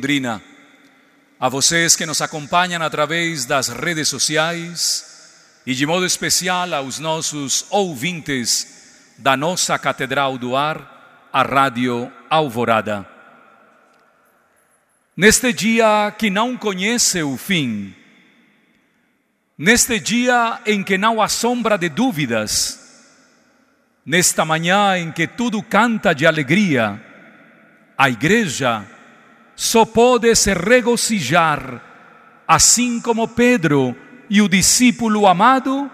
Londrina, a vocês que nos acompanham através das redes sociais e de modo especial aos nossos ouvintes da nossa Catedral do Ar, a Rádio Alvorada. Neste dia que não conhece o fim, neste dia em que não há sombra de dúvidas, nesta manhã em que tudo canta de alegria, a igreja só pode se regozijar, assim como Pedro e o discípulo amado,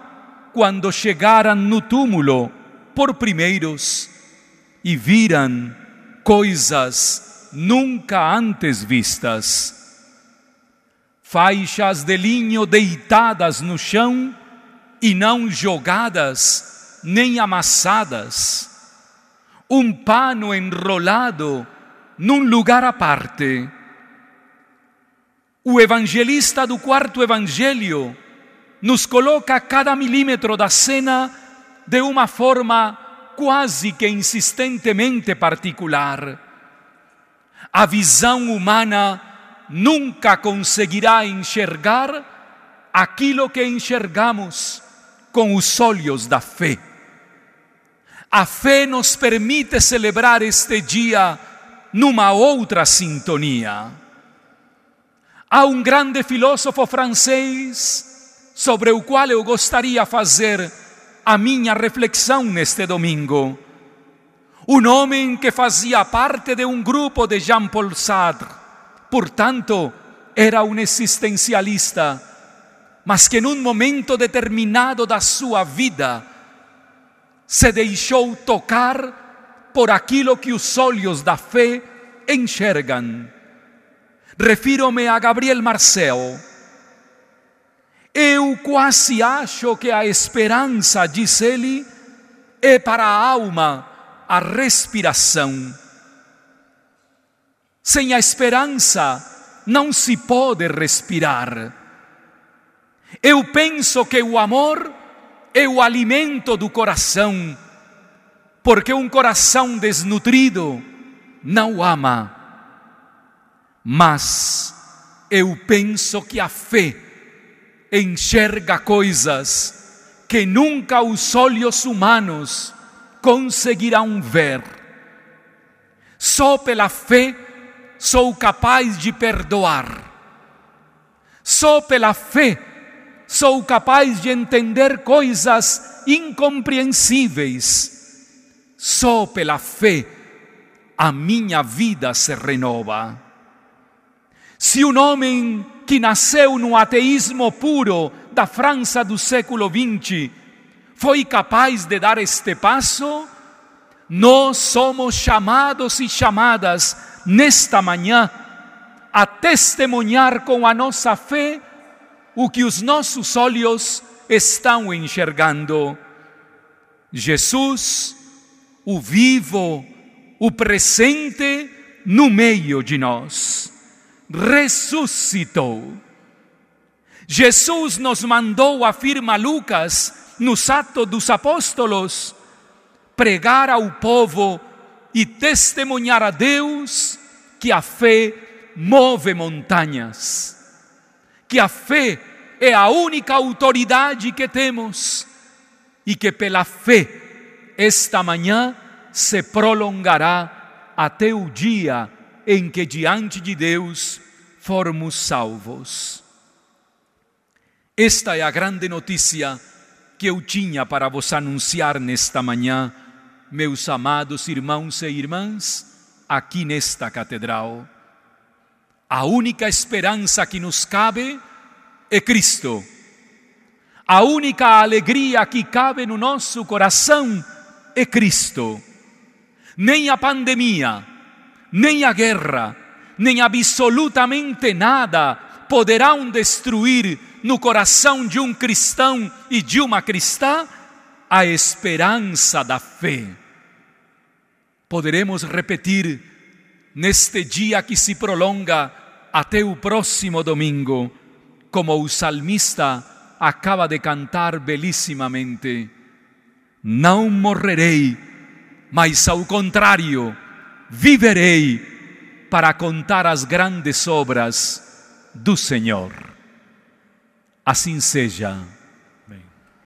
quando chegaram no túmulo por primeiros e viram coisas nunca antes vistas. Faixas de linho deitadas no chão e não jogadas nem amassadas. Um pano enrolado num lugar à parte. O evangelista do quarto evangelho nos coloca cada milímetro da cena de uma forma quase que insistentemente particular. A visão humana nunca conseguirá enxergar aquilo que enxergamos com os olhos da fé. A fé nos permite celebrar este dia numa outra sintonia. Há um grande filósofo francês sobre o qual eu gostaria fazer a minha reflexão neste domingo. Um homem que fazia parte de um grupo de Jean-Paul Sartre, portanto, era um existencialista, mas que num momento determinado da sua vida se deixou tocar por aquilo que os olhos da fé enxergam. Refiro-me a Gabriel Marcel. Eu quase acho que a esperança, diz ele, é para a alma a respiração. Sem a esperança não se pode respirar. Eu penso que o amor é o alimento do coração porque um coração desnutrido não ama. Mas eu penso que a fé enxerga coisas que nunca os olhos humanos conseguirão ver. Só pela fé sou capaz de perdoar. Só pela fé sou capaz de entender coisas incompreensíveis só pela fé a minha vida se renova. Se um homem que nasceu no ateísmo puro da França do século XX foi capaz de dar este passo, nós somos chamados e chamadas nesta manhã a testemunhar com a nossa fé o que os nossos olhos estão enxergando. Jesus o vivo, o presente no meio de nós. Ressuscitou. Jesus nos mandou, afirma Lucas, nos Atos dos Apóstolos, pregar ao povo e testemunhar a Deus que a fé move montanhas, que a fé é a única autoridade que temos e que pela fé esta manhã se prolongará até o dia em que diante de Deus formos salvos. Esta é a grande notícia que eu tinha para vos anunciar nesta manhã, meus amados irmãos e irmãs, aqui nesta catedral. A única esperança que nos cabe é Cristo. A única alegria que cabe no nosso coração é Cristo. Nem a pandemia, nem a guerra, nem absolutamente nada poderão destruir no coração de um cristão e de uma cristã a esperança da fé. Poderemos repetir neste dia que se prolonga até o próximo domingo, como o salmista acaba de cantar belíssimamente não morrerei, mas ao contrário, viverei para contar as grandes obras do Senhor. Assim seja.